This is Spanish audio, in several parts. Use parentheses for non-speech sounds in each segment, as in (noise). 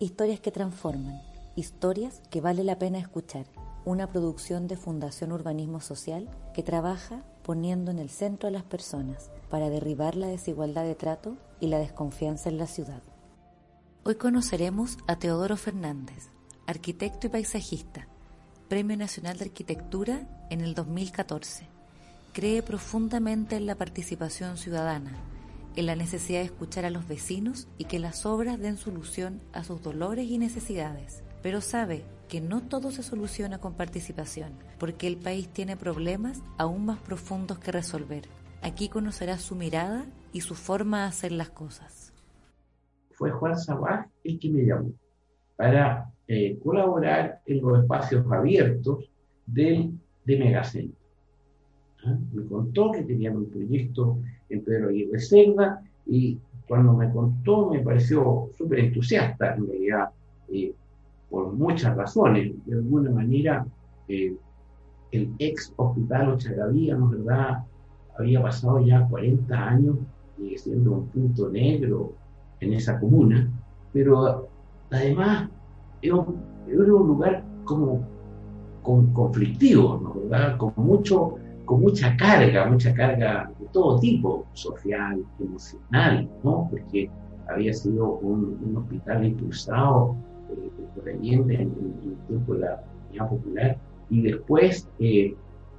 Historias que transforman, historias que vale la pena escuchar. Una producción de Fundación Urbanismo Social que trabaja poniendo en el centro a las personas para derribar la desigualdad de trato y la desconfianza en la ciudad. Hoy conoceremos a Teodoro Fernández, arquitecto y paisajista, Premio Nacional de Arquitectura en el 2014. Cree profundamente en la participación ciudadana en la necesidad de escuchar a los vecinos y que las obras den solución a sus dolores y necesidades. Pero sabe que no todo se soluciona con participación, porque el país tiene problemas aún más profundos que resolver. Aquí conocerá su mirada y su forma de hacer las cosas. Fue Juan Sabaj el que me llamó para eh, colaborar en los espacios abiertos del, de Megacentro. ¿Ah? Me contó que tenían un proyecto en Pedro Aguirre Selva y cuando me contó me pareció súper entusiasta, en realidad, eh, por muchas razones. De alguna manera, eh, el ex hospital Ochagavía, ¿no verdad? Había pasado ya 40 años y siendo un punto negro en esa comuna, pero además era un, era un lugar como con, conflictivo, ¿no verdad? Con mucho con mucha carga, mucha carga de todo tipo, social, emocional, ¿no? Porque había sido un, hospital impulsado eh, por en, en, el tiempo de la Unidad Popular y después, eh,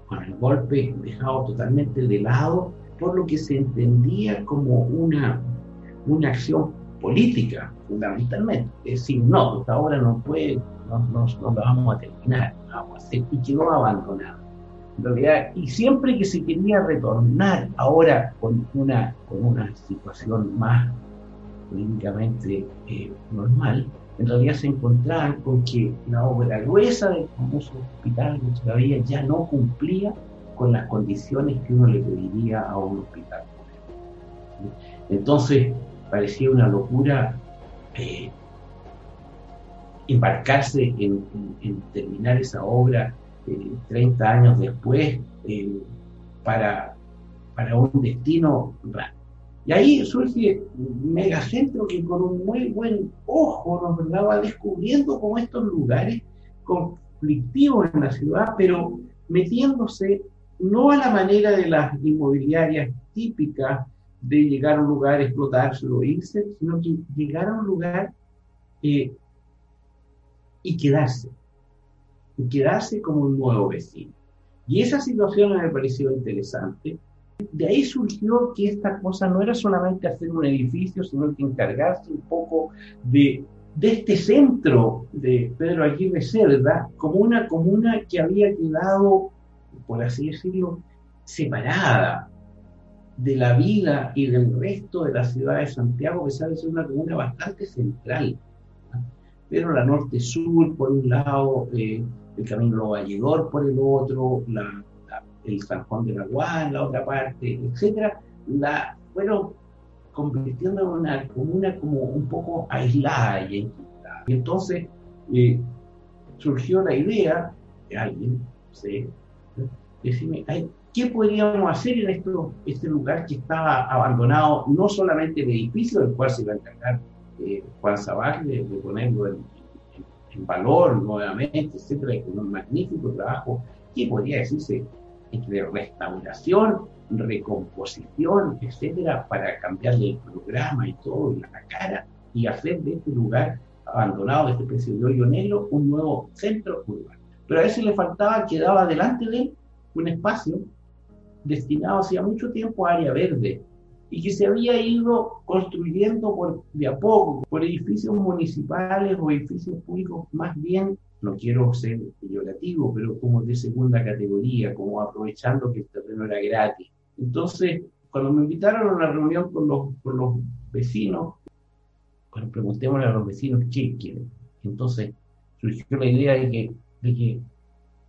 con el golpe, dejado totalmente de lado por lo que se entendía como una, una acción política, fundamentalmente. Es decir, no, esta obra no puede, no, no, no la vamos a terminar, vamos a hacer, y quedó abandonada realidad, y siempre que se quería retornar ahora con una, con una situación más políticamente eh, normal, en realidad se encontraban con que la obra gruesa del famoso hospital todavía ya no cumplía con las condiciones que uno le pediría a un hospital. Entonces, parecía una locura eh, embarcarse en, terminar esa obra 30 años después eh, para, para un destino raro. Y ahí surge un megacentro que con un muy buen ojo nos va descubriendo como estos lugares conflictivos en la ciudad, pero metiéndose no a la manera de las inmobiliarias típicas de llegar a un lugar, explotárselo, irse, sino que llegar a un lugar eh, y quedarse y quedarse como un nuevo vecino. Y esa situación me pareció interesante. De ahí surgió que esta cosa no era solamente hacer un edificio, sino que encargarse un poco de, de este centro de Pedro Aguirre Cerda como una comuna que había quedado, por así decirlo, separada de la vida y del resto de la ciudad de Santiago, que sabe ser una comuna bastante central. Pero la norte-sur, por un lado, eh, el Camino Valledor por el otro, el San Juan de la en la otra parte, etcétera, la fueron convirtiendo en una comuna como un poco aislada y Y entonces eh, surgió la idea de alguien, ¿sí? decirme, ¿qué podríamos hacer en esto, este lugar que estaba abandonado, no solamente el edificio del cual se iba a encargar eh, Juan Sabaj de, de ponerlo en, en valor nuevamente, etcétera, con un magnífico trabajo que podría decirse de restauración, recomposición, etcétera, para cambiarle el programa y todo, y la cara, y hacer de este lugar abandonado, de este especie de hoyo negro, un nuevo centro urbano. Pero a veces le faltaba, quedaba delante de él un espacio destinado hacía mucho tiempo a área verde, y que se había ido construyendo por, de a poco, por edificios municipales o edificios públicos más bien, no quiero ser peyorativo, pero como de segunda categoría, como aprovechando que el terreno era gratis. Entonces, cuando me invitaron a una reunión con los, con los vecinos, cuando preguntémosle a los vecinos qué quieren, entonces surgió la idea de que, de que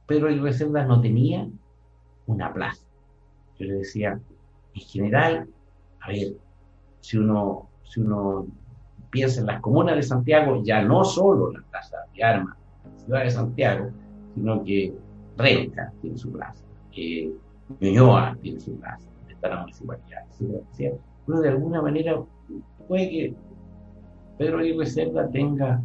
Pedro y Reservas no tenía una plaza. Yo le decía, en general, a ver, si uno, si uno piensa en las comunas de Santiago, ya no solo la plaza de armas, la ciudad de Santiago, sino que Renca tiene su plaza, que Ñuñoa tiene su plaza, está la municipalidad, Uno de alguna manera puede que Pedro y Reserva tenga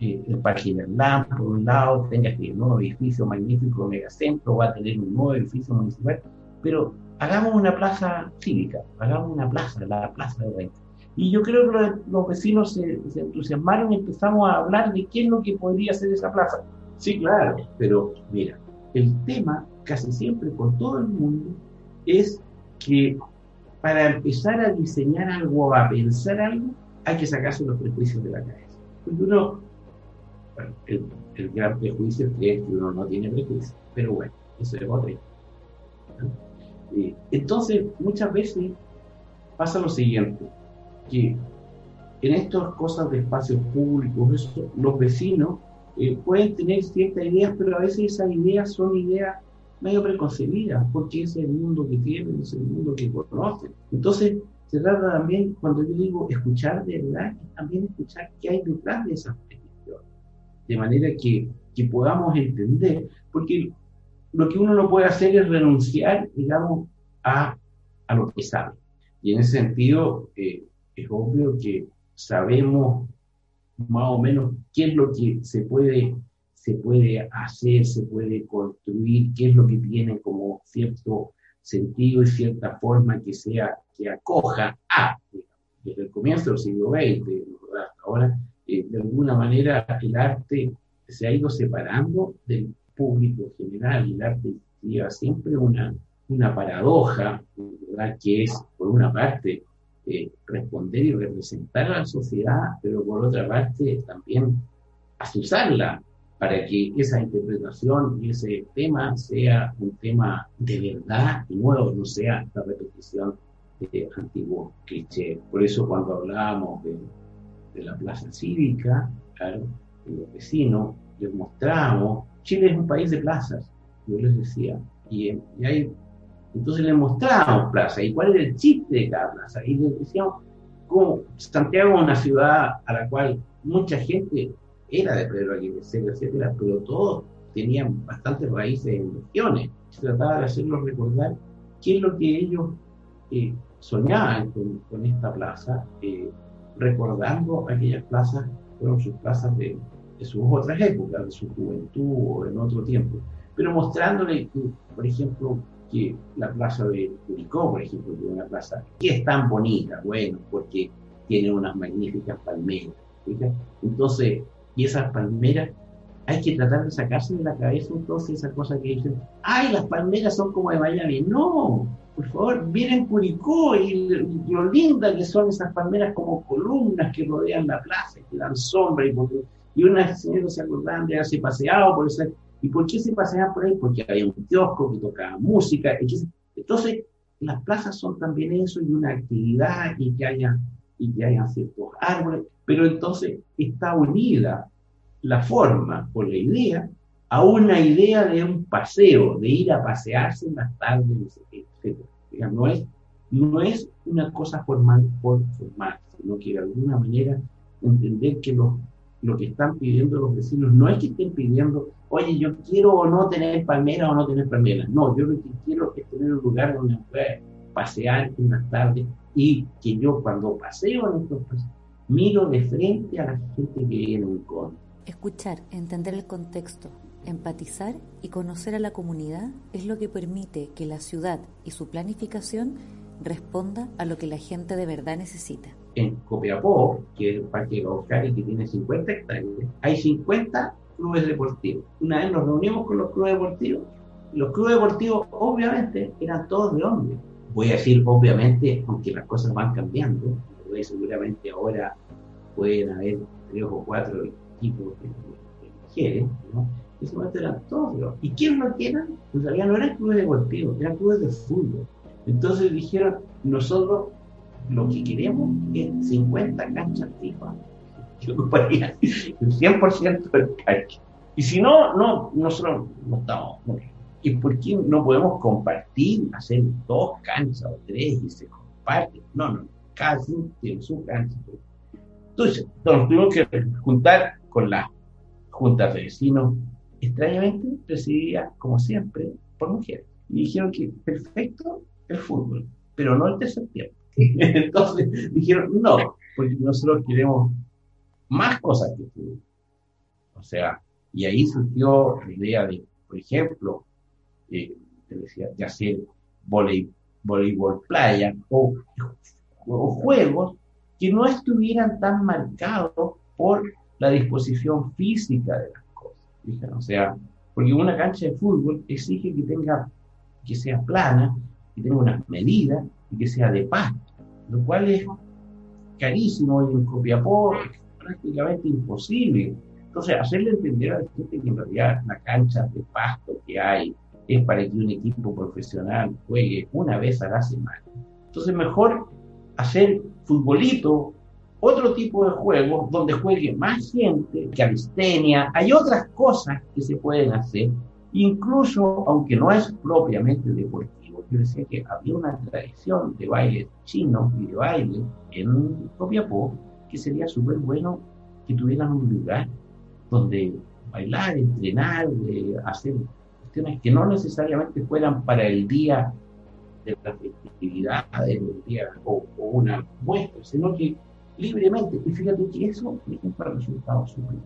eh, el Parque Invernal, por un lado, tenga este nuevo edificio magnífico, megacentro, va a tener un nuevo edificio municipal, pero hagamos una plaza cívica, hagamos una plaza, la Plaza de Renta. Y yo creo que los, vecinos se, entusiasmaron y empezamos a hablar de qué es lo que podría ser esa plaza. Sí, claro, pero mira, el tema casi siempre con todo el mundo es que para empezar a diseñar algo, a pensar algo, hay que sacarse los prejuicios de la cabeza. Porque uno, el, gran prejuicio es que uno no tiene prejuicios, pero bueno, eso es otra. Entonces, muchas veces pasa lo siguiente, que en estas cosas de espacios públicos, los vecinos eh, pueden tener ciertas ideas, pero a veces esas ideas son ideas medio preconcebidas, porque es el mundo que tienen, es el mundo que conocen. Entonces, se trata también, cuando yo digo escuchar de verdad, también escuchar qué hay detrás de esas peticiones, de manera que, que podamos entender, porque lo que uno no puede hacer es renunciar, digamos, a, a lo que sabe. Y en ese sentido, eh, es obvio que sabemos más o menos qué es lo que se puede se puede hacer, se puede construir, qué es lo que tiene como cierto sentido y cierta forma que sea, que acoja a, desde el comienzo del siglo XX, hasta ahora, eh, de alguna manera el arte se ha ido separando del público general y el arte lleva siempre una, una paradoja, ¿verdad? que es, por una parte, eh, responder y representar a la sociedad, pero por otra parte también asusarla para que esa interpretación y ese tema sea un tema de verdad y nuevo, no sea esta repetición de antiguos clichés. Por eso cuando hablábamos de, de la plaza cívica, claro, los vecinos les mostramos, Chile es un país de plazas, yo les decía, y, y entonces les mostrábamos plazas, y cuál era el chiste de cada plaza, y les decíamos, como Santiago es una ciudad a la cual mucha gente era de Pedro Aguirre etcétera, pero todos tenían bastantes raíces en regiones. Se trataba de hacerlos recordar qué es lo que ellos eh, soñaban con, esta plaza, eh, recordando aquellas plazas, fueron sus plazas de, sus otras épocas, de su juventud o en otro tiempo, pero mostrándole, que, por ejemplo, que la plaza de Curicó, por ejemplo, que es una plaza que es tan bonita, bueno, porque tiene unas magníficas palmeras. Entonces, y esas palmeras, hay que tratar de sacarse de la cabeza entonces esa cosa que dicen, ay, las palmeras son como de Miami. No, por favor, miren Curicó y lo linda que son esas palmeras como columnas que rodean la plaza, que dan sombra. Y, y una señora se acordaban de haberse paseado por esa... ¿Y por qué se paseaban por ahí? Porque había un kiosco que tocaba música. Entonces, las plazas son también eso y una actividad y que haya, y que haya ciertos árboles pero entonces está unida la forma o la idea a una idea de un paseo, de ir a pasearse en las tardes, etc. No es, no es una cosa formal por formal, sino que de alguna manera entender que lo, lo que están pidiendo los vecinos no es que estén pidiendo, oye, yo quiero o no tener palmera o no tener palmera. No, yo lo que quiero es tener un lugar donde pueda pasear en las tardes y que yo cuando paseo en estos paseos miro de frente a la gente que viene un con. Escuchar, entender el contexto, empatizar y conocer a la comunidad es lo que permite que la ciudad y su planificación responda a lo que la gente de verdad necesita. En Copiapó, que es el Parque Gaucari, que tiene 50 hectáreas, hay 50 clubes deportivos. Una vez nos reunimos con los clubes deportivos. Los clubes deportivos, obviamente, eran todos de hombres. Voy a decir, obviamente, aunque las cosas van cambiando, seguramente ahora pueden haber tres o cuatro equipos de, mujeres, ¿no? En ese momento eran todos. ¿Y quién no eran? Pues no eran clubes deportivos, eran clubes de fútbol. Entonces dijeron, nosotros lo que queremos es 50 canchas FIFA que ocuparían el 100% del parque. Y si no, no, nosotros no estamos ¿Y por qué no podemos compartir, hacer dos canchas o tres y se comparten? No, no, casi tiene su cáncer. Entonces, nos tuvimos que juntar con la junta de vecinos, extrañamente presidida, como siempre, por mujeres. Y dijeron que perfecto el fútbol, pero no el tercer tiempo. (laughs) Entonces dijeron, no, porque nosotros queremos más cosas que fútbol. O sea, y ahí surgió la idea de, por ejemplo, eh, decía, de hacer voleibol playa o, juegos que no estuvieran tan marcados por la disposición física de las cosas. O sea, porque una cancha de fútbol exige que tenga, que sea plana, que tenga unas medidas y que sea de pasto, lo cual es carísimo y en Copiapó es prácticamente imposible. Entonces, hacerle entender a la gente que en realidad la cancha de pasto que hay es para que un equipo profesional juegue una vez a la semana. Entonces, mejor hacer futbolito, otro tipo de juego donde juegue más gente, calistenia, hay otras cosas que se pueden hacer, incluso aunque no es propiamente deportivo. Yo decía que había una tradición de baile chino y de baile en Copiapó que sería súper bueno que tuvieran un lugar donde bailar, entrenar, hacer cuestiones que no necesariamente fueran para el día de la festividad, día, o, una muestra, sino que libremente. Y fíjate que eso, por ejemplo, ha resultado súper.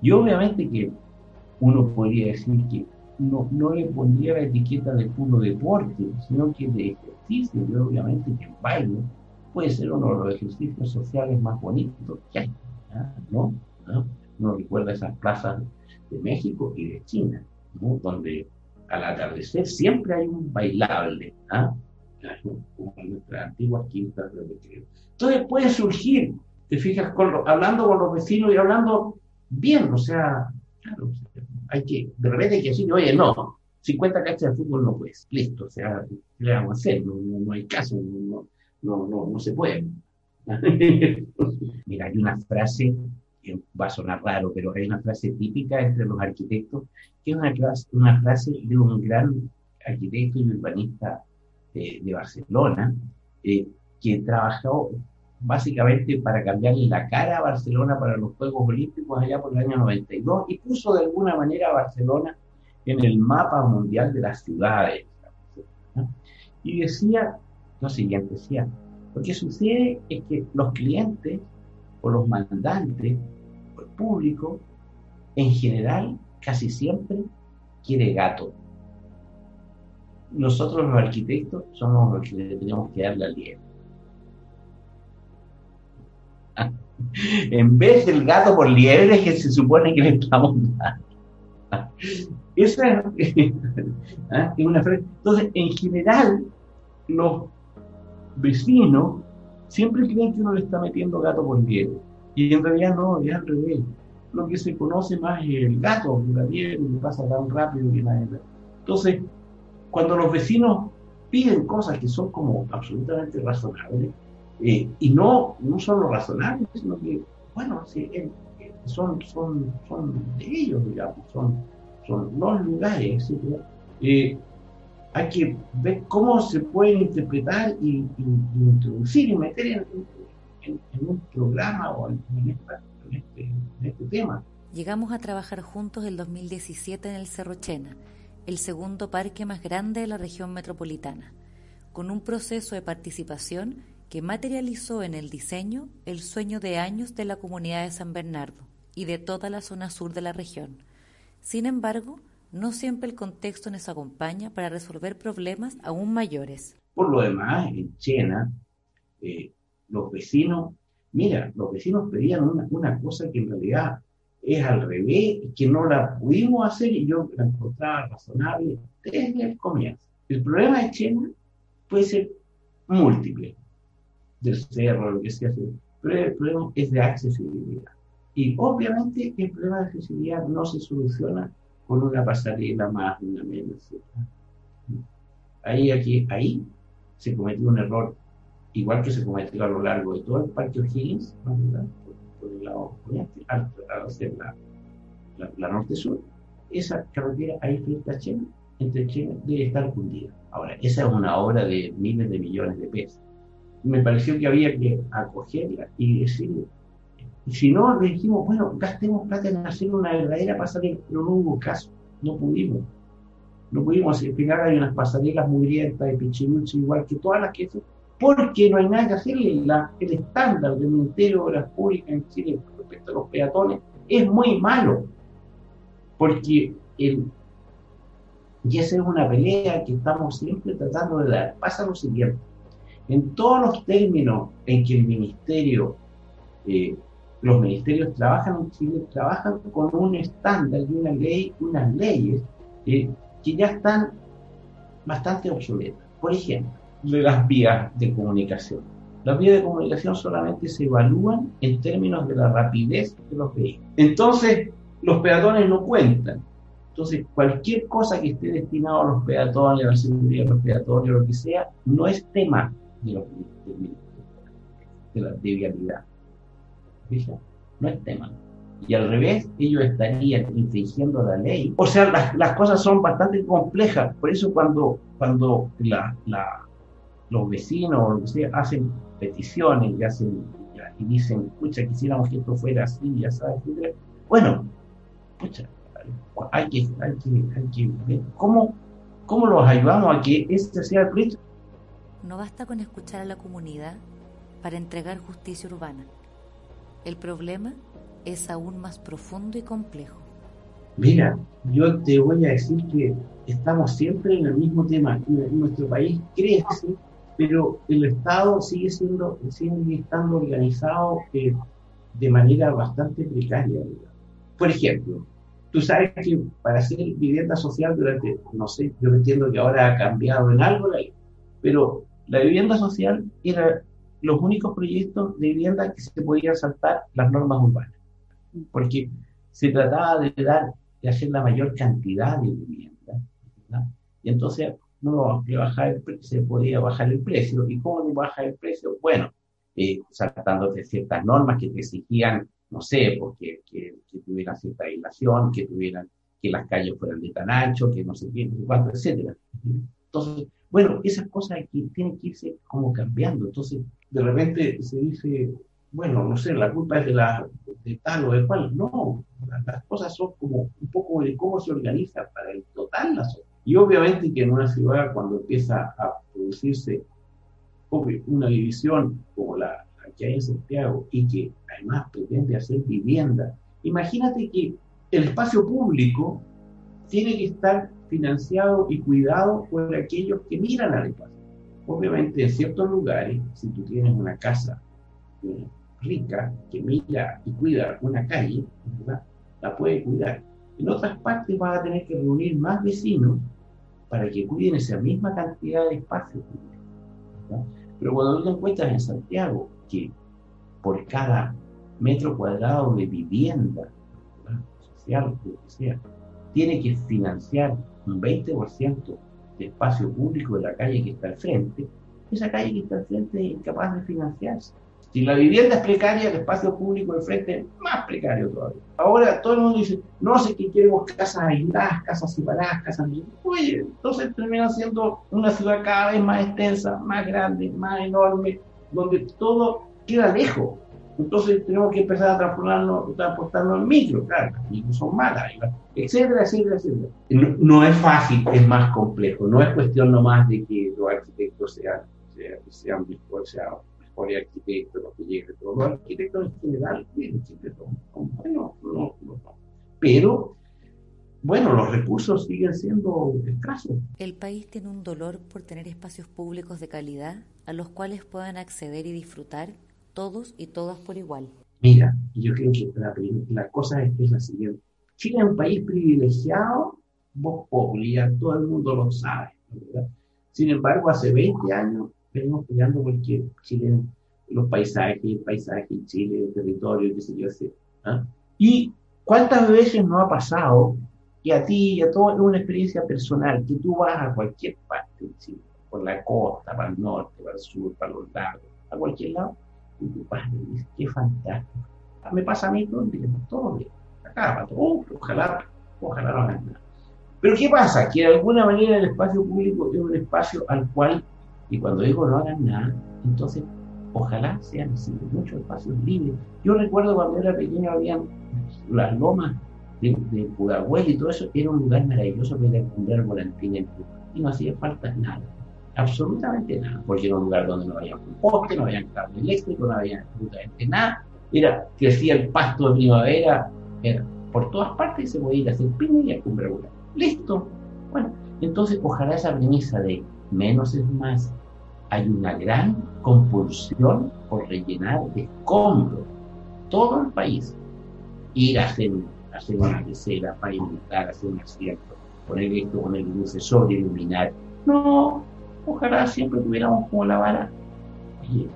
Y obviamente que uno podría decir que no, no le pondría la etiqueta de puro deporte, sino que de ejercicio, y obviamente que el baile puede ser uno de los ejercicios sociales más bonitos que hay, ¿no? ¿no? Uno recuerda esas plazas de México y de China, donde al atardecer siempre hay un bailable, ¿ah? como en nuestras antiguas quintas de recreo. Entonces puede surgir, te fijas, hablando con los vecinos y hablando bien, o sea, claro, hay que, de repente hay que decir, oye, no, 50 cachas de fútbol no puedes, listo, o sea, ¿qué vamos a hacer? No, no, hay caso, no, no, no, no se puede. (laughs) Mira, hay una frase va a sonar raro, pero hay una frase típica entre los arquitectos, que es una, una frase de un gran arquitecto y urbanista eh, de Barcelona, eh, que trabajó básicamente para cambiarle la cara a Barcelona para los Juegos Olímpicos allá por el año 92 y puso de alguna manera a Barcelona en el mapa mundial de las ciudades. Y decía lo siguiente, decía, lo que sucede es que los clientes o los mandantes público, en general, casi siempre quiere gato. Nosotros los arquitectos somos los que tenemos que dar la liebre. En vez del gato por liebre que se supone que le estamos dando. Esa (laughs) ¿ah? es una frase. Entonces, en general, los vecinos siempre creen que uno le está metiendo gato por liebre. Y en realidad no, es al revés. Lo que se conoce más es el gato, la liebre que pasa tan rápido que nadie Entonces, cuando los vecinos piden cosas que son como absolutamente razonables, eh, y no, no solo razonables, sino que, bueno, eh, son, son, son de ellos, digamos, son, son los lugares, etc. Eh, hay que ver cómo se pueden interpretar y, introducir y meter en, en, un programa o en, este, en, este, tema. Llegamos a trabajar juntos el 2017 en el Cerro Chena, el segundo parque más grande de la región metropolitana, con un proceso de participación que materializó en el diseño el sueño de años de la comunidad de San Bernardo y de toda la zona sur de la región. Sin embargo, no siempre el contexto nos acompaña para resolver problemas aún mayores. Por lo demás, en Chena, eh, los vecinos, mira, los vecinos pedían una, cosa que en realidad es al revés, que no la pudimos hacer y yo la encontraba razonable desde el comienzo. El problema de Chena puede ser múltiple, del cerro, lo que sea, pero el problema es de accesibilidad. Y obviamente el problema de accesibilidad no se soluciona con una pasarela más, una menos. Ahí, aquí, ahí se cometió un error igual que se cometió a lo largo de todo el Parque O'Higgins, por, el lado poniente, al, hacer la, la, norte-sur, esa carretera ahí frente a China, entre China, debe estar fundida. Ahora, esa es una obra de miles de millones de pesos. Me pareció que había que acogerla y decirle, si no, le dijimos, bueno, gastemos plata en hacer una verdadera pasarela, pero no hubo caso, no pudimos. No pudimos explicar, hay unas pasarelas mugrientas de pichinuchi, igual que todas las que porque no hay nada que hacer. el estándar del Ministerio de Obras Públicas en Chile respecto a los peatones es muy malo. porque el, y esa es una pelea que estamos siempre tratando de dar. Pasa lo siguiente, en todos los términos en que el ministerio, eh, los ministerios trabajan en Chile, trabajan con un estándar y una ley, unas leyes eh, que ya están bastante obsoletas. Por ejemplo, las vías de comunicación. Las vías de comunicación solamente se evalúan en términos de la rapidez de los vehículos. Entonces, los peatones no cuentan. Entonces, cualquier cosa que esté destinado a los peatones, a la seguridad de los peatones, lo que sea, no es tema de, la de vialidad. No es tema. Y al revés, ellos estarían infringiendo la ley. O sea, las, las cosas son bastante complejas. Por eso cuando, cuando la, la, los vecinos o lo que hacen peticiones y, hacen, y dicen, pucha, quisiéramos que esto fuera así, ya sabes, bueno, pucha, hay que, hay que, hay que ver cómo, cómo los ayudamos a que este sea el proyecto. No basta con escuchar a la comunidad para entregar justicia urbana. El problema es aún más profundo y complejo. Mira, yo te voy a decir que estamos siempre en el mismo tema. Nuestro país crece, pero el Estado sigue siendo, sigue estando organizado eh, de manera bastante precaria. Por ejemplo, tú sabes que para hacer vivienda social durante, no sé, yo entiendo que ahora ha cambiado en algo la pero la vivienda social era los únicos proyectos de vivienda que se podían saltar las normas urbanas, porque se trataba de dar, de hacer la mayor cantidad de vivienda, y entonces no bajar se podía bajar el precio, ¿y cómo baja el precio? Bueno, eh, saltando de ciertas normas que te exigían, no sé, porque que, tuvieran cierta aislación, que tuvieran que las calles fueran de tan ancho, que no sé qué, no sé. Entonces, bueno, esas cosas aquí tienen que irse como cambiando. Entonces, de repente se dice, bueno, no sé, la culpa es de, la, de tal o de cual. No, las cosas son como un poco de cómo se organiza para el total la sociedad. Y obviamente que en una ciudad, cuando empieza a producirse una división como la, la que hay en Santiago y que además pretende hacer vivienda, imagínate que el espacio público tiene que estar financiado y cuidado por aquellos que miran al espacio. Obviamente, en ciertos lugares, si tú tienes una casa eh, rica que mira y cuida una calle, la puede cuidar. En otras partes vas a tener que reunir más vecinos para que cuiden esa misma cantidad de espacio. Pero cuando tú te encuentras en Santiago que por cada metro cuadrado de vivienda social, lo que sea, tiene que financiar un 20% de espacio público de la calle que está al frente, esa calle que está al frente es incapaz de financiarse. Si la vivienda es precaria, el espacio público al frente es más precario todavía. Ahora todo el mundo dice, no sé qué queremos casas aisladas, casas separadas, casas... Oye, entonces termina siendo una ciudad cada vez más extensa, más grande, más enorme, donde todo queda lejos. Entonces tenemos que empezar a transformarnos, transportarnos en micro, claro, las micros son malas, etcétera, etcétera, etcétera. No, es fácil, es más complejo. No es cuestión nomás de que los arquitectos sean, sean, sean, sean mejores arquitectos, los que lleguen, todos los arquitectos en general, son buenos, no, no, pero bueno, los recursos siguen siendo escasos. El país tiene un dolor por tener espacios públicos de calidad a los cuales puedan acceder y disfrutar todos y todas por igual. Mira, yo creo que la, cosa es, la siguiente. Chile es un país privilegiado, vos populi, todo el mundo lo sabe. ¿verdad? Sin embargo, hace 20 años venimos peleando porque Chile, los paisajes, el paisaje, Chile, el territorio, qué sé yo, ¿ah? Y cuántas veces no ha pasado que a ti y a todo es una experiencia personal, que tú vas a cualquier parte de Chile, por la costa, para el norte, para el sur, para los lagos, a cualquier lado, y tu padre dice, qué fantástico. Me pasa a mí todo el día, todo el día. Acá, todo, ojalá, ojalá no hagan nada. Pero ¿qué pasa? Que de alguna manera el espacio público es un espacio al cual, y cuando digo no hagan nada, entonces ojalá sean muchos espacios libres. Yo recuerdo cuando era pequeño había las lomas de, de Pudahuel y todo eso, era un lugar maravilloso para ir a volantín y no hacía falta nada absolutamente nada, porque era un lugar donde no había un poste, no había cable eléctrico, no había absolutamente nada, era, crecía el pasto de primavera, era por todas partes se puede ir a hacer piña y a cumbre Listo. Bueno, entonces ojalá esa premisa de menos es más. Hay una gran compulsión por rellenar de escombros todo el país. Ir a hacer, hacer una pecera, invitar, hacer un acierto, poner esto, poner luces, sobre iluminar. No, ojalá siempre tuviéramos como la vara. Oye,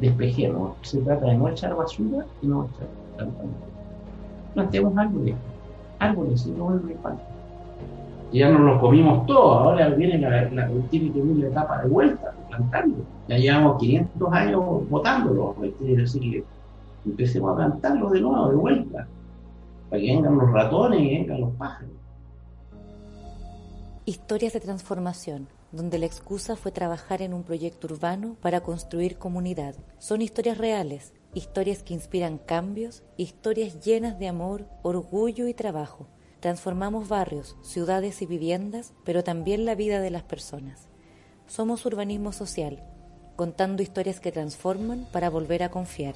despejemos. Se trata de no echar basura y no echar tanta Plantemos árboles, árboles, y no vuelve falta ya nos lo comimos todo, ahora viene la, la, la etapa de vuelta, plantando. Ya llevamos 500 años botándolo, decir que empecemos a plantarlo de nuevo, de vuelta, para que vengan los ratones y vengan los pájaros. Historias de transformación, donde la excusa fue trabajar en un proyecto urbano para construir comunidad. Son historias reales, historias que inspiran cambios, historias llenas de amor, orgullo y trabajo. Transformamos barrios, ciudades y viviendas, pero también la vida de las personas. Somos urbanismo social, contando historias que transforman para volver a confiar.